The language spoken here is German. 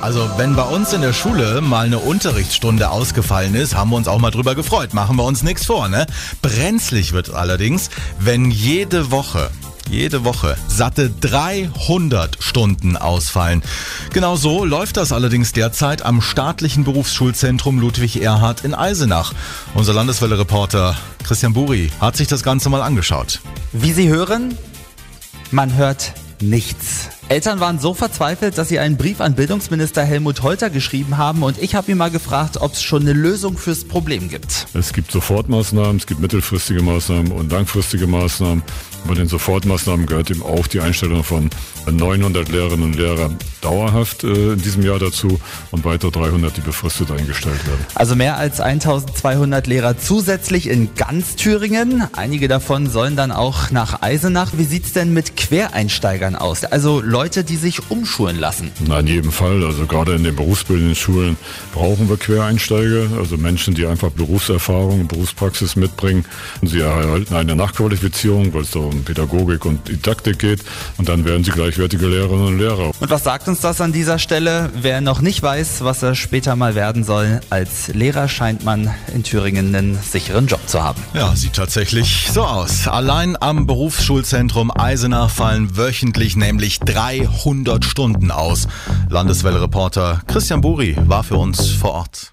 Also wenn bei uns in der Schule mal eine Unterrichtsstunde ausgefallen ist, haben wir uns auch mal drüber gefreut. Machen wir uns nichts vor, ne? Brenzlig wird allerdings, wenn jede Woche jede Woche satte 300 Stunden ausfallen. Genau so läuft das allerdings derzeit am staatlichen Berufsschulzentrum Ludwig Erhard in Eisenach. Unser Landeswelle-Reporter Christian Buri hat sich das Ganze mal angeschaut. Wie Sie hören, man hört nichts. Eltern waren so verzweifelt, dass sie einen Brief an Bildungsminister Helmut Holter geschrieben haben und ich habe ihn mal gefragt, ob es schon eine Lösung fürs Problem gibt. Es gibt Sofortmaßnahmen, es gibt mittelfristige Maßnahmen und langfristige Maßnahmen. Bei den Sofortmaßnahmen gehört eben auch die Einstellung von 900 Lehrerinnen und Lehrern dauerhaft äh, in diesem Jahr dazu und weiter 300, die befristet eingestellt werden. Also mehr als 1200 Lehrer zusätzlich in ganz Thüringen. Einige davon sollen dann auch nach Eisenach. Wie sieht's denn mit Quereinsteigern aus? Also Leute, die sich umschulen lassen? Na, in jedem Fall. Also gerade in den berufsbildenden Schulen brauchen wir Quereinsteiger, also Menschen, die einfach Berufserfahrung, Berufspraxis mitbringen. Sie erhalten eine Nachqualifizierung, weil es da um Pädagogik und Didaktik geht und dann werden sie gleichwertige Lehrerinnen und Lehrer. Und was sagt uns das an dieser Stelle? Wer noch nicht weiß, was er später mal werden soll, als Lehrer scheint man in Thüringen einen sicheren Job zu haben. Ja, sieht tatsächlich so aus. Allein am Berufsschulzentrum Eisenach fallen wöchentlich nämlich 300 Stunden aus. Landeswelle-Reporter Christian Buri war für uns vor Ort.